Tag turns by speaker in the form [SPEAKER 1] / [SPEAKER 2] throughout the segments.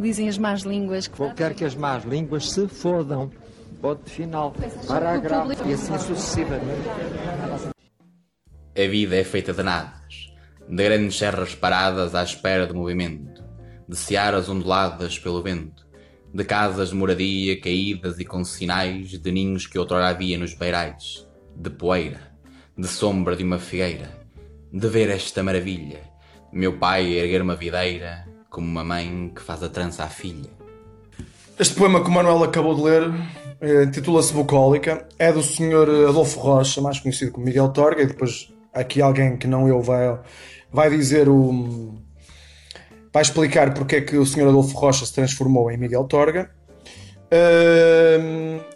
[SPEAKER 1] Dizem as más línguas que.
[SPEAKER 2] Qualquer que as más línguas se fodam. Ponto final. Parágrafo. E assim sucessivamente.
[SPEAKER 3] A vida é feita de nadas, de grandes serras paradas à espera de movimento, de searas onduladas pelo vento, de casas de moradia caídas e com sinais de ninhos que outrora havia nos beirais, de poeira, de sombra de uma figueira, de ver esta maravilha, meu pai erguer uma videira, como uma mãe que faz a trança à filha.
[SPEAKER 4] Este poema que o Manuel acabou de ler eh, intitula-se Bucólica, é do Sr. Adolfo Rocha, mais conhecido como Miguel Torga, e depois aqui alguém que não eu vai, vai dizer o. vai explicar porque é que o Sr. Adolfo Rocha se transformou em Miguel Torga.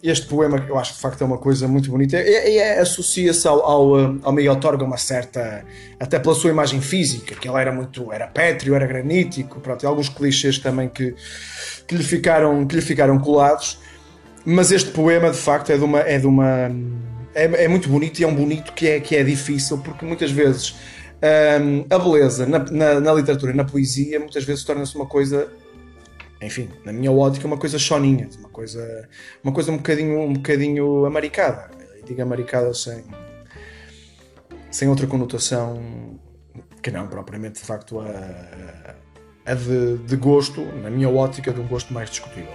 [SPEAKER 4] Este poema eu acho que de facto é uma coisa muito bonita. E, e é, associa-se ao, ao, ao, Miguel Torga uma certa até pela sua imagem física que ele era muito era pétreo era granítico pronto alguns clichês também que, que lhe ficaram que lhe ficaram colados. Mas este poema de facto é de uma é de uma é, é muito bonito e é um bonito que é que é difícil porque muitas vezes um, a beleza na, na, na literatura na poesia muitas vezes torna-se uma coisa enfim, na minha ótica, uma coisa choninha, uma coisa, uma coisa um bocadinho, um bocadinho amaricada. digo amaricada sem, sem outra conotação que não propriamente de facto a, a de, de gosto, na minha ótica, de um gosto mais discutível.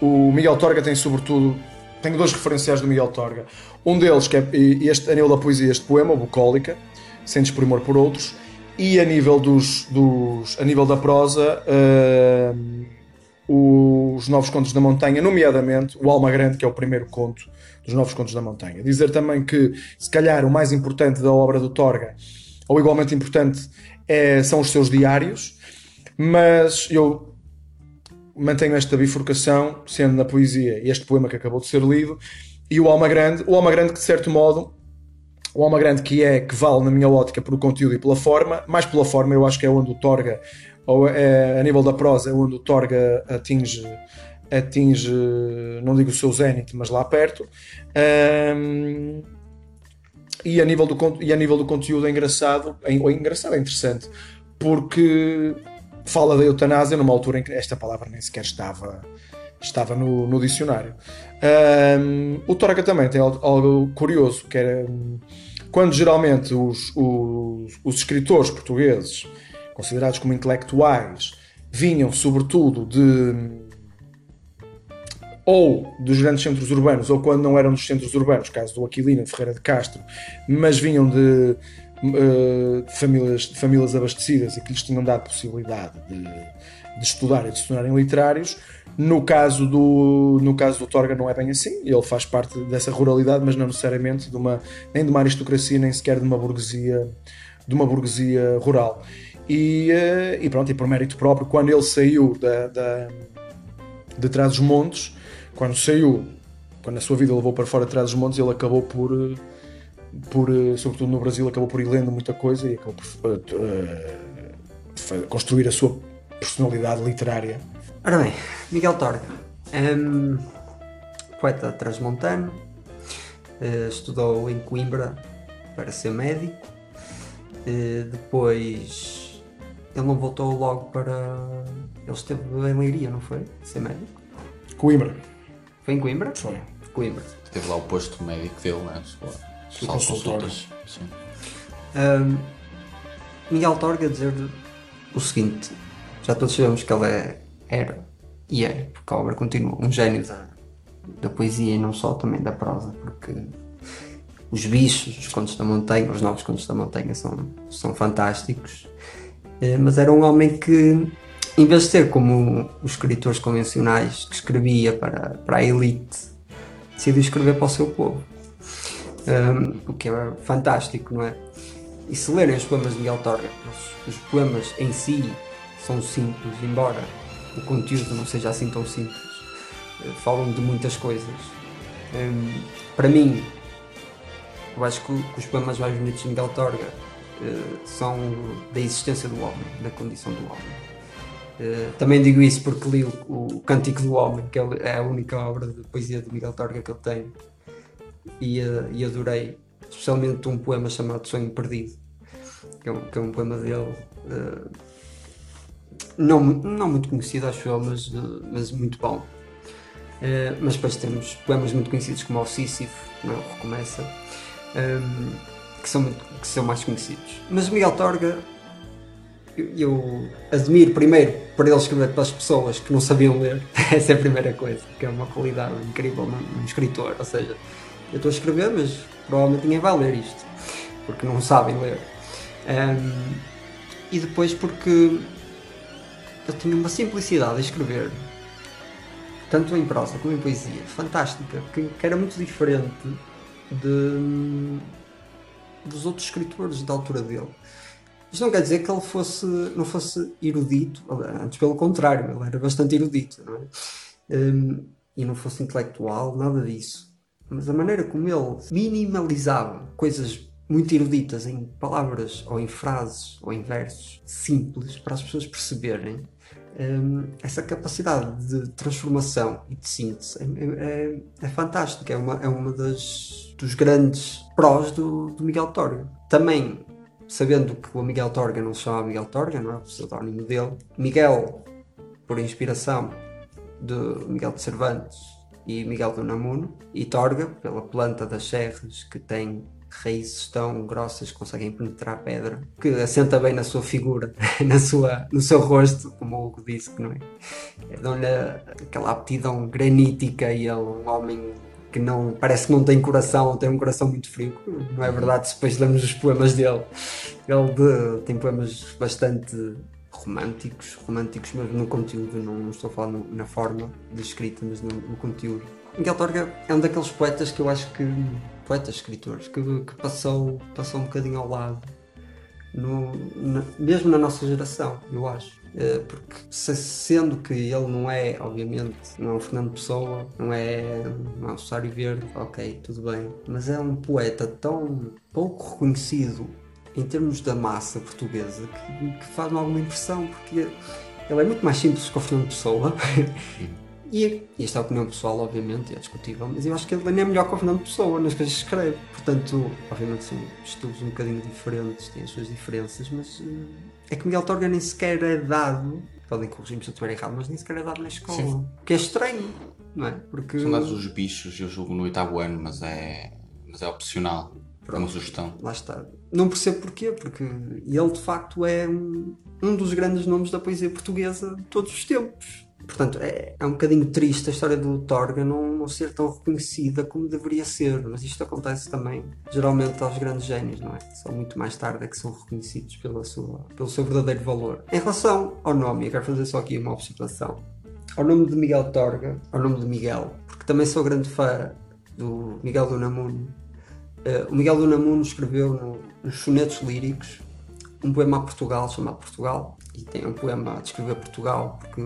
[SPEAKER 4] O Miguel Torga tem sobretudo tenho dois referenciais do Miguel Torga. Um deles, que é este, a nível da poesia, este poema, Bucólica, Sentes por Amor por Outros, e a nível, dos, dos a nível da prosa, uh, os Novos Contos da Montanha, nomeadamente o Alma Grande, que é o primeiro conto dos Novos Contos da Montanha. Dizer também que, se calhar, o mais importante da obra do Torga, ou igualmente importante, é, são os seus diários, mas eu mantenho esta bifurcação, sendo na poesia este poema que acabou de ser lido, e o Alma Grande, o Alma Grande que, de certo modo, o Alma Grande que é, que vale na minha ótica pelo conteúdo e pela forma, mais pela forma eu acho que é onde o Torga ou é, a nível da prosa, é onde o Torga atinge, atinge, não digo o seu zénite, mas lá perto. Um, e, a nível do, e a nível do conteúdo é engraçado, é, é engraçado, é interessante, porque fala da eutanásia numa altura em que esta palavra nem sequer estava, estava no, no dicionário. Um, o Torga também tem algo, algo curioso, que era quando geralmente os, os, os escritores portugueses considerados como intelectuais, vinham sobretudo de ou dos grandes centros urbanos, ou quando não eram dos centros urbanos, caso do Aquilino Ferreira de Castro, mas vinham de, uh, de, famílias, de famílias abastecidas e que lhes tinham dado possibilidade de, de estudar e de se tornarem literários. No caso, do, no caso do Torga não é bem assim, ele faz parte dessa ruralidade, mas não necessariamente de uma, nem de uma aristocracia, nem sequer de uma burguesia, de uma burguesia rural. E, eh, e, pronto, e por mérito próprio, quando ele saiu da, da, de trás dos montes, quando saiu, quando a sua vida levou para fora de trás dos montes, ele acabou por, eh, por eh, sobretudo no Brasil, acabou por ir lendo muita coisa e acabou por uh, construir a sua personalidade literária.
[SPEAKER 5] Ora bem, Miguel Torga, um, poeta transmontano, uh, estudou em Coimbra para ser médico, uh, depois ele não voltou logo para. Ele esteve em Leiria, não foi? Ser médico?
[SPEAKER 4] Coimbra.
[SPEAKER 5] Foi em Coimbra?
[SPEAKER 4] Foi.
[SPEAKER 5] Coimbra.
[SPEAKER 3] Teve lá o posto médico dele, né? As consultas. Sim.
[SPEAKER 5] Um, Miguel Torga dizer o seguinte: já todos sabemos que ele é, era e é, porque a obra continua, um gênio da, da poesia e não só, também da prosa, porque os bichos, os contos da montanha, os novos contos da montanha são, são fantásticos eh, mas era um homem que, em vez de ser como os escritores convencionais que escrevia para, para a elite, decidiu escrever para o seu povo. Um, ehm, o que é fantástico, não é? E se lerem os poemas de Miguel Torga, os, os poemas em si são simples, embora o conteúdo não seja assim tão simples, uh, falam de muitas coisas. Um, ehm, para mim, eu acho que, que os poemas mais bonitos de Miguel Torga eh, são da existência do homem, da condição do homem. Uh, também digo isso porque li o, o Cântico do Homem, que é a única obra de poesia de Miguel Torga que eu tenho, e, uh, e adorei, especialmente um poema chamado Sonho Perdido, que é um, que é um poema dele não, não muito conhecido, acho eu, mas, mas muito bom. Uh, mas depois temos poemas muito conhecidos como o Sísifo, não é? Recomeça, um, que, são muito, que são mais conhecidos. Mas o Miguel Torga, eu, eu, admiro primeiro por ele escrever para as pessoas que não sabiam ler, essa é a primeira coisa, que é uma qualidade incrível num, escritor. Ou seja, eu estou a escrever, mas provavelmente ninguém vai ler isto, porque não sabem ler. Um, e depois porque ele tinha uma simplicidade a escrever tanto em prosa como em poesia, fantástica, que, que era muito diferente de, dos outros escritores da altura dele. Isto não quer dizer que ele fosse, não fosse erudito, antes pelo contrário, ele era bastante erudito, não é? Um, e não fosse intelectual, nada disso. Mas a maneira como ele minimalizava coisas muito eruditas em palavras ou em frases ou em versos simples para as pessoas perceberem um, essa capacidade de transformação e de síntese é, é, é fantástica, é uma, é uma das dos grandes prós do, do Miguel Torga. Também sabendo que o Miguel Torga não se chama Miguel Torga, não é o pseudónimo dele, Miguel, por inspiração de Miguel de Cervantes e Miguel do Namuno, e Torga, pela planta das serras que tem raízes tão grossas conseguem penetrar a pedra, que assenta bem na sua figura, na sua, no seu rosto, como o Hugo disse, que não é? Dão-lhe aquela aptidão granítica e ele, um homem que não parece que não tem coração, tem um coração muito frio, não é verdade? Se depois lemos os poemas dele, ele de, tem poemas bastante românticos, românticos mesmo no conteúdo, não, não estou a falar na forma de escrita, mas no, no conteúdo. Miguel Torga é um daqueles poetas que eu acho que poetas, escritores, que, que passou, passou um bocadinho ao lado, no, na, mesmo na nossa geração, eu acho. É, porque se, sendo que ele não é, obviamente, não é um Fernando Pessoa, não é, não é um Sário Verde, ok, tudo bem, mas é um poeta tão pouco reconhecido em termos da massa portuguesa que, que faz-me alguma impressão, porque ele é muito mais simples que o Fernando Pessoa E, e esta é a opinião pessoal, obviamente, é discutível, mas eu acho que ele nem é melhor que o Fernando Pessoa nas coisas que escreve. Portanto, obviamente são estilos um bocadinho diferentes, têm as suas diferenças, mas uh, é que Miguel Torga nem sequer é dado, podem corrigir-me se eu estiver errado, mas nem sequer é dado na escola. Sim. Que é estranho, não é?
[SPEAKER 3] Porque... São dados os bichos, eu julgo no oitavo ano, mas é, mas é opcional. É uma sugestão.
[SPEAKER 5] Lá está. Não percebo porquê, porque ele de facto é um, um dos grandes nomes da poesia portuguesa de todos os tempos Portanto, é, é um bocadinho triste a história do Torga não, não ser tão reconhecida como deveria ser, mas isto acontece também geralmente aos grandes génios, não é? Só muito mais tarde é que são reconhecidos pela sua, pelo seu verdadeiro valor. Em relação ao nome, eu quero fazer só aqui uma observação. Ao nome de Miguel Torga, ao nome de Miguel, porque também sou grande fã do Miguel do Namuno. Uh, o Miguel do Namuno escreveu no, nos sonetos líricos um poema a Portugal chamado Portugal e tem um poema a descrever Portugal porque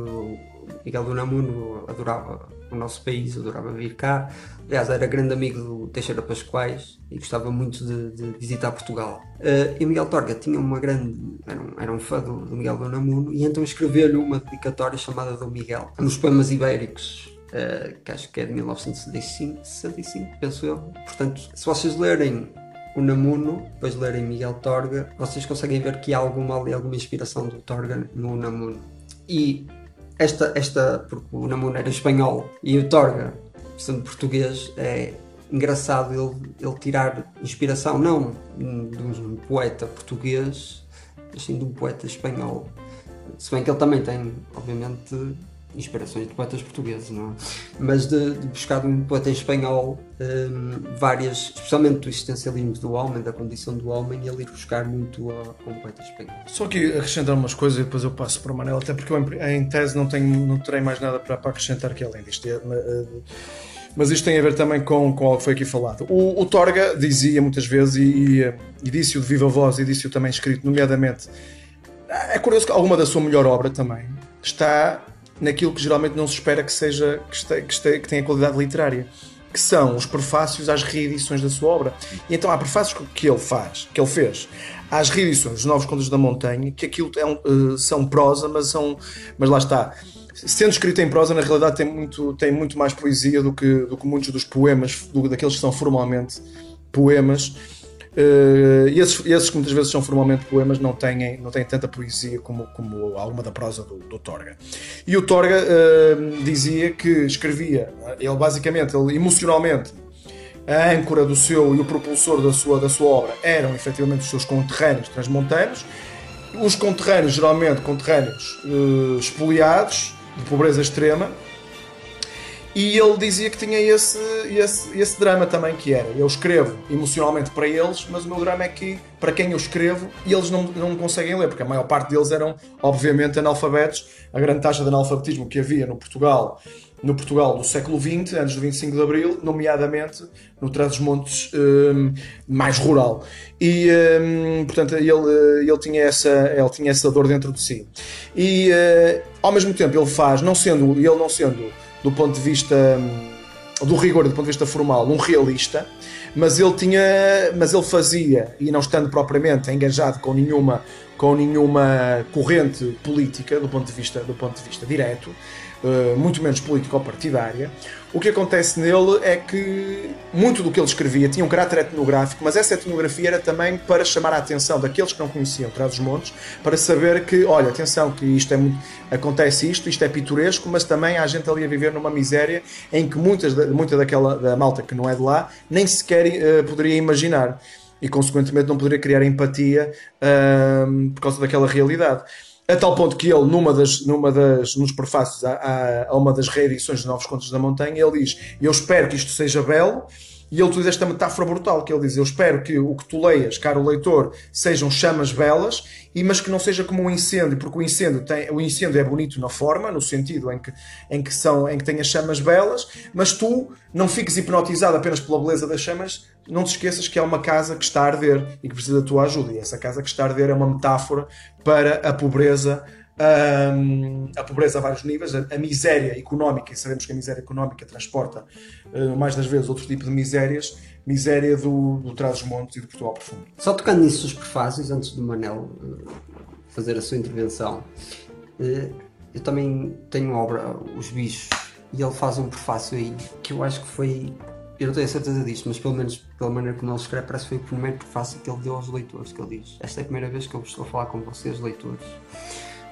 [SPEAKER 5] Miguel do Unamuno adorava o nosso país, adorava vir cá. Aliás, era grande amigo do Teixeira Pascoais e gostava muito de, de visitar Portugal. Uh, e Miguel Torga tinha uma grande. era um, era um fã do, do Miguel do Unamuno e então escreveu-lhe uma dedicatória chamada do Miguel, nos poemas ibéricos. Uh, que acho que é de 1965, 65, penso eu. Portanto, se vocês lerem o Namuno, depois lerem Miguel Torga, vocês conseguem ver que há alguma, alguma inspiração do Torga no Namuno. E esta, esta porque o Namuno era espanhol e o Torga, sendo português, é engraçado ele, ele tirar inspiração não de um poeta português, mas sim de um poeta espanhol. Se bem que ele também tem, obviamente, inspirações de poetas portugueses, não é? Mas de, de buscar um poeta em espanhol um, várias, especialmente do existencialismo do homem, da condição do homem, e ele ir buscar muito a, a um poeta espanhol.
[SPEAKER 4] Só que acrescentar umas coisas e depois eu passo para o Manel, até porque eu em tese não, tenho, não terei mais nada para, para acrescentar aqui além disto. É, eh, mas isto tem a ver também com, com algo que foi aqui falado. O, o Torga dizia muitas vezes, e, e, e disse-o de viva voz, e disse-o também escrito, nomeadamente. É curioso que alguma da sua melhor obra também está naquilo que geralmente não se espera que seja que, este, que, este, que tenha qualidade literária que são os prefácios às reedições da sua obra. E então há prefácios que ele faz, que ele fez, às reedições dos Novos Contos da Montanha, que aquilo é um, uh, são prosa, mas são, mas lá está. Sendo escrito em prosa, na realidade tem muito, tem muito mais poesia do que, do que muitos dos poemas, do, daqueles que são formalmente poemas. Uh, e esses, esses que muitas vezes são formalmente poemas não têm, não têm tanta poesia como, como alguma da prosa do, do Torga. E o Torga uh, dizia que escrevia, ele basicamente, ele emocionalmente, a âncora do seu e o propulsor da sua, da sua obra eram efetivamente os seus conterrâneos transmontanos. Os conterrâneos, geralmente conterrâneos uh, espoliados, de pobreza extrema, e ele dizia que tinha esse, esse, esse drama também, que era, eu escrevo emocionalmente para eles, mas o meu drama é que, para quem eu escrevo, eles não, não conseguem ler, porque a maior parte deles eram, obviamente, analfabetos. A grande taxa de analfabetismo que havia no Portugal, no Portugal do século XX, antes do 25 de Abril, nomeadamente no Trás-os-Montes um, mais rural. E, um, portanto, ele, ele, tinha essa, ele tinha essa dor dentro de si. E, uh, ao mesmo tempo, ele faz, não sendo, ele não sendo do ponto de vista hum, do rigor, do ponto de vista formal, um realista, mas ele tinha, mas ele fazia e não estando propriamente engajado com nenhuma com nenhuma corrente política do ponto de vista do ponto de vista direto, eh, muito menos político-partidária. O que acontece nele é que muito do que ele escrevia tinha um caráter etnográfico, mas essa etnografia era também para chamar a atenção daqueles que não conheciam Trás-os-Montes, para saber que, olha, atenção, que isto é muito, acontece isto, isto é pitoresco, mas também há gente ali a viver numa miséria em que muitas, muita daquela da malta que não é de lá nem sequer uh, poderia imaginar e, consequentemente, não poderia criar empatia uh, por causa daquela realidade. A tal ponto que ele, numa das, numa das, nos prefácios a, a, uma das reedições de Novos Contos da Montanha, ele diz: Eu espero que isto seja belo. E ele utiliza esta metáfora brutal, que ele diz: Eu espero que o que tu leias, caro leitor, sejam chamas belas, e mas que não seja como um incêndio, porque o incêndio, tem, o incêndio é bonito na forma, no sentido em que, em que, são, em que tem as chamas belas, mas tu não fiques hipnotizado apenas pela beleza das chamas, não te esqueças que é uma casa que está a arder e que precisa da tua ajuda. E essa casa que está a arder é uma metáfora para a pobreza. Um, a pobreza a vários níveis, a, a, miséria económica, e sabemos que a miséria económica transporta uh, mais das vezes outro tipo de misérias, miséria do, do Trás-os-Montes e do Portugal Profundo.
[SPEAKER 5] Só tocando nisso dos prefácios, antes do Manel uh, fazer a sua intervenção, uh, eu também tenho obra, Os Bichos, e ele faz um prefácio aí que eu acho que foi eu não tenho certeza disto, mas pelo menos pela maneira como ele escreve, parece que foi o primeiro prefácio que ele deu aos leitores, que ele diz, esta é a primeira vez que eu estou a falar com vocês, leitores.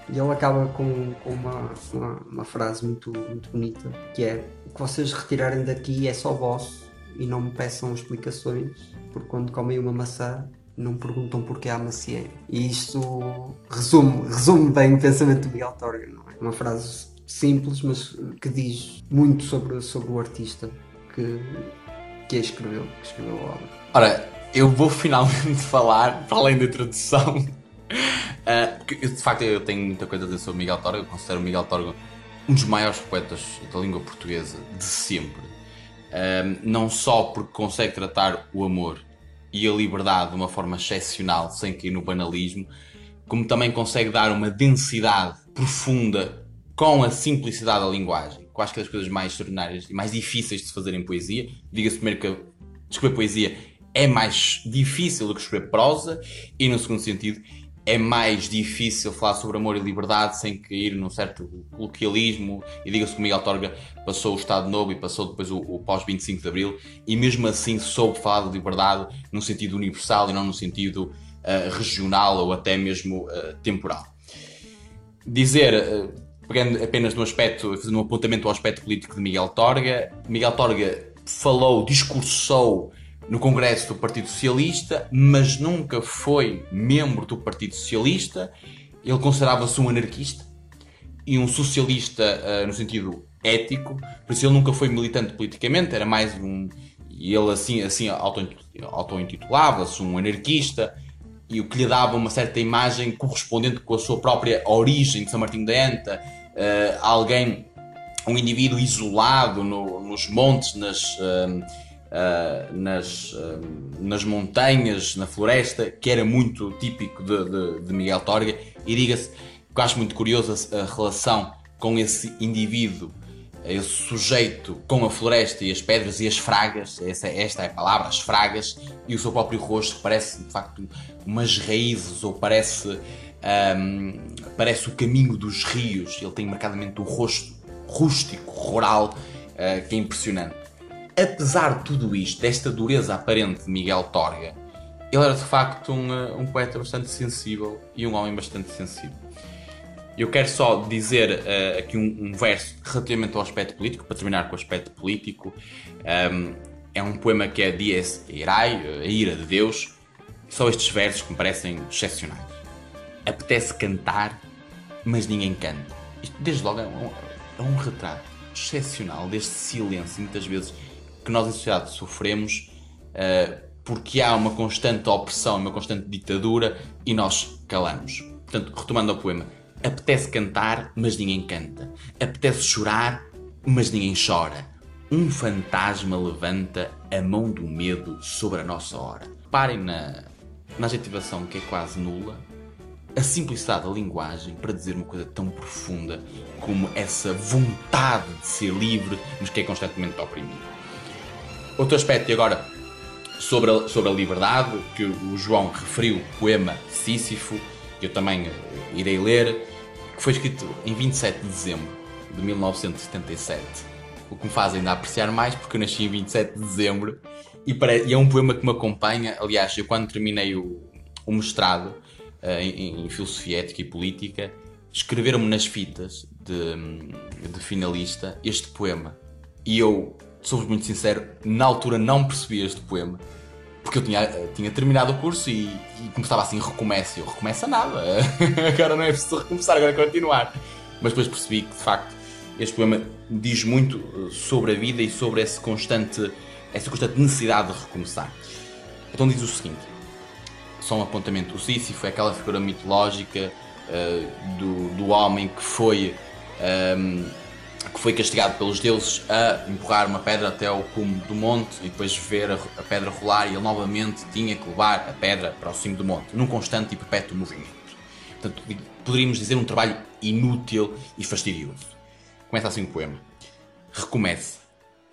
[SPEAKER 5] E ele acaba com, com uma, uma, uma, frase muito, muito bonita, que é, o que vocês retirarem daqui é só vosso, e não me peçam explicações, porque quando comem uma maçã, não perguntam porquê há macieira. E isto resume, resume bem o pensamento do Miguel Torga, não é? Uma frase simples, mas que diz muito sobre, sobre o artista que, que escreveu, que escreveu a obra.
[SPEAKER 3] Ora, eu vou finalmente falar, para além da introdução, uh, de facto eu tenho muita coisa a dizer sobre Miguel Torga, eu considero o Miguel Torga um dos maiores poetas da língua portuguesa de sempre. Uh, não só porque consegue tratar o amor e a liberdade de uma forma excepcional, sem cair no banalismo, como também consegue dar uma densidade profunda com a simplicidade da linguagem eu acho que é das coisas mais extraordinárias e mais difíceis de se fazer em poesia. Diga-se primeiro que escrever poesia é mais difícil do que escrever prosa, e no segundo sentido, é mais difícil falar sobre amor e liberdade sem cair num certo coloquialismo. E diga-se que o Miguel Torga passou o Estado Novo e passou depois o, o pós-25 de Abril, e mesmo assim soube falar de liberdade no sentido universal e não no sentido uh, regional ou até mesmo uh, temporal. Dizer. Uh, pegando apenas no aspecto, fazendo um apontamento ao aspecto político de Miguel Torga, Miguel Torga falou, discursou no Congresso do Partido Socialista, mas nunca foi membro do Partido Socialista. Ele considerava-se um anarquista e um socialista uh, no sentido ético, por isso ele nunca foi militante politicamente, era mais um. E ele assim, assim auto-intitulava-se um anarquista e o que lhe dava uma certa imagem correspondente com a sua própria origem de São Martinho da Enta, uh, alguém, um indivíduo isolado no, nos montes, nas, uh, uh, nas, nas montanhas, na floresta, que era muito típico de, de, de Miguel Torga. E diga-se, que acho muito curioso a, relação com esse indivíduo esse sujeito com a floresta e as pedras e as fragas, essa, esta é a palavra, as fragas, e o seu próprio rosto parece de facto umas raízes ou parece um, parece o caminho dos rios. Ele tem marcadamente um rosto rústico, rural, uh, que é impressionante. Apesar de tudo isto, desta dureza aparente de Miguel Torga, ele era de facto um, uh, um poeta bastante sensível e um homem bastante sensível. Eu quero só dizer uh, aqui um, um, verso relativamente ao aspecto político, para terminar com o aspecto político. Um, é um poema que é Dies Irae, a ira de Deus. Só estes versos que me parecem excepcionais. Apetece cantar, mas ninguém canta. Isto, desde logo, é um, é um retrato excepcional deste silêncio, muitas vezes, que nós em sociedade sofremos uh, porque há uma constante opressão, uma constante ditadura e nós calamos. Portanto, retomando ao poema, apetece cantar, mas ninguém canta. Apetece chorar, mas ninguém chora. Um fantasma levanta a mão do medo sobre a nossa hora. Parem na, na adjetivação que é quase nula, a simplicidade da linguagem para dizer uma coisa tão profunda como essa vontade de ser livre, mas que é constantemente oprimido. Outro aspecto, e agora sobre a, sobre a liberdade, que o João referiu, o poema Sísifo, que eu também eh, irei ler, que foi escrito em 27 de dezembro de 1977. O que me faz ainda apreciar mais, porque eu nasci em 27 de dezembro e, para, e é um poema que me acompanha. Aliás, eu quando terminei o, o mestrado uh, em, em, Filosofia Ética e Política, escreveram-me nas fitas de, de finalista este poema. E eu sou muito sincero, na altura não percebi este poema. Porque eu tinha, tinha terminado o curso e, e começava assim, recomeço. Eu recomeça nada. agora não é preciso recomeçar, agora é continuar. Mas depois percebi que, de facto, este poema diz muito eh, sobre a vida e sobre esse constante, essa constante necessidade de recomeçar. Então diz o seguinte: só um apontamento. O Sísifo é aquela figura mitológica uh, do, do homem que foi. Um, ehm, que foi castigado pelos deuses a empurrar uma pedra até ao cume do monte e depois ver a, a, pedra rolar e ele novamente tinha que levar a pedra para o cimo do monte, num constante e perpétuo movimento. Portanto, poderíamos dizer um trabalho inútil e fastidioso. Começa assim o poema. Recomece.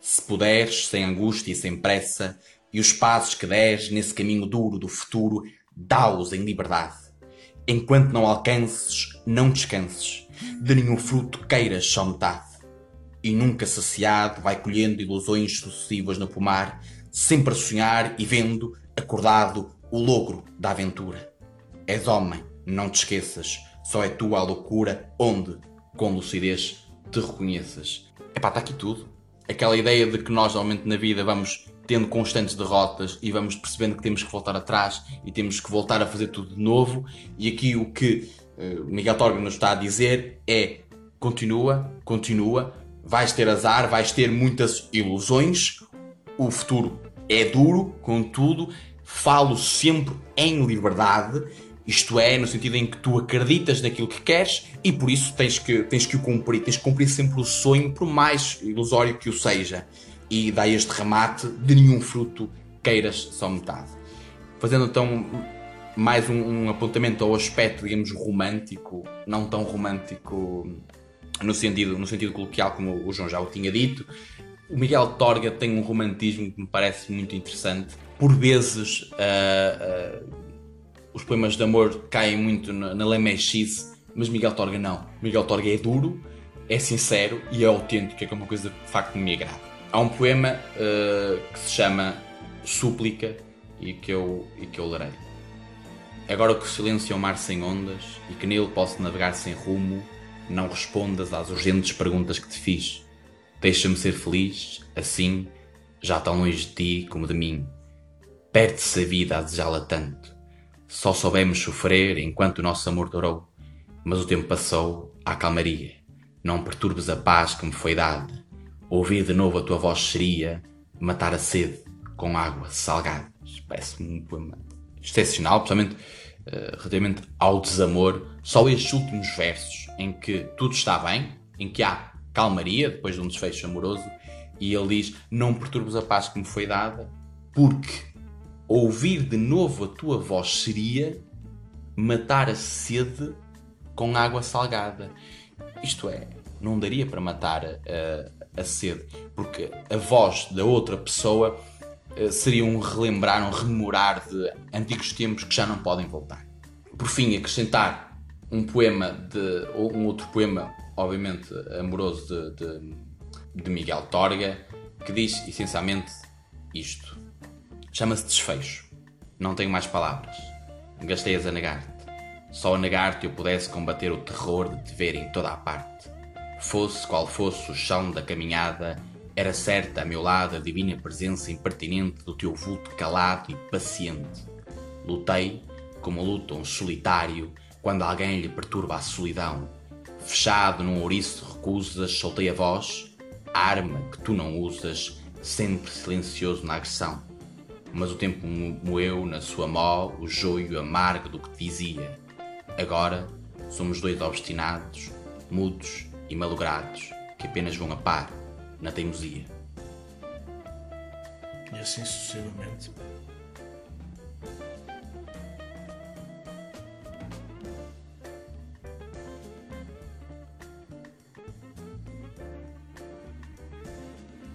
[SPEAKER 3] Se puderes, sem angústia e sem pressa, e os passos que deres nesse caminho duro do futuro, dá-os em liberdade. Enquanto não alcances, não descanses, de nenhum fruto queiras só metade e nunca saciado vai colhendo ilusões sucessivas no pomar, sempre a sonhar e vendo, acordado, o logro da aventura. És homem, não te esqueças, só é tua a loucura onde, com lucidez, te reconheças. Epá, está aqui tudo. Aquela ideia de que nós, normalmente na vida, vamos tendo constantes derrotas e vamos percebendo que temos que voltar atrás e temos que voltar a fazer tudo de novo. E aqui o que uh, Miguel Torga nos está a dizer é continua, continua, vais ter azar, vais ter muitas ilusões, o futuro é duro, contudo, falo sempre em liberdade, isto é, no sentido em que tu acreditas naquilo que queres e por isso tens que, tens que o cumprir, tens que cumprir sempre o sonho, por mais ilusório que o seja. E dá este remate de nenhum fruto queiras só metade. Fazendo então mais um, um apontamento ao aspecto, digamos, romântico, não tão romântico no sentido, no sentido coloquial, como o João já o tinha dito. O Miguel Torga tem um romantismo que me parece muito interessante. Por vezes, uh, uh, os poemas de amor caem muito na, na lemechice, mas Miguel Torga não. Miguel Torga é duro, é sincero e é autêntico, é uma coisa que de facto me agrada. Há um poema uh, que se chama Súplica e que eu, e que eu lerei. Agora que o silêncio é um mar sem ondas e que nele posso navegar sem rumo, não respondas às urgentes perguntas que te fiz. Deixa-me ser feliz, assim, já tão longe de ti como de mim. Perde-se a vida a desejá-la tanto. Só soubemos sofrer enquanto o nosso amor durou. Mas o tempo passou, há calmaria. Não perturbes a paz que me foi dada. Ouvir de novo a tua voz seria matar a sede com água salgada. Parece-me um poema excepcional, principalmente uh, relativamente ao desamor. Só estes últimos versos em que tudo está bem, em que há calmaria depois de um desfecho amoroso, e ele diz: Não perturbes a paz que me foi dada, porque ouvir de novo a tua voz seria matar a sede com água salgada. Isto é, não daria para matar a, a sede, porque a voz da outra pessoa eh, seria um relembrar, um rememorar de antigos tempos que já não podem voltar. Por fim, acrescentar um poema de. um outro poema, obviamente amoroso, de, de, de Miguel Torga, que diz essencialmente isto. Chama-se Desfecho. Não tenho mais palavras. Gastei-as a negar-te. Só a negar-te eu pudesse combater o terror de te ver em toda a parte. Fosse qual fosse o chão da caminhada, era certa a meu lado a divina presença impertinente do teu vulto calado e paciente. Lutei como luta um solitário quando alguém lhe perturba a solidão. Fechado num ouriço recusas, soltei a voz, arma que tu não usas, sempre silencioso na agressão. Mas o tempo moeu na sua mó o joio amargo do que te dizia. Agora somos dois obstinados, mudos e malogrados, que apenas vão a par na teimosia.
[SPEAKER 4] E assim sucessivamente.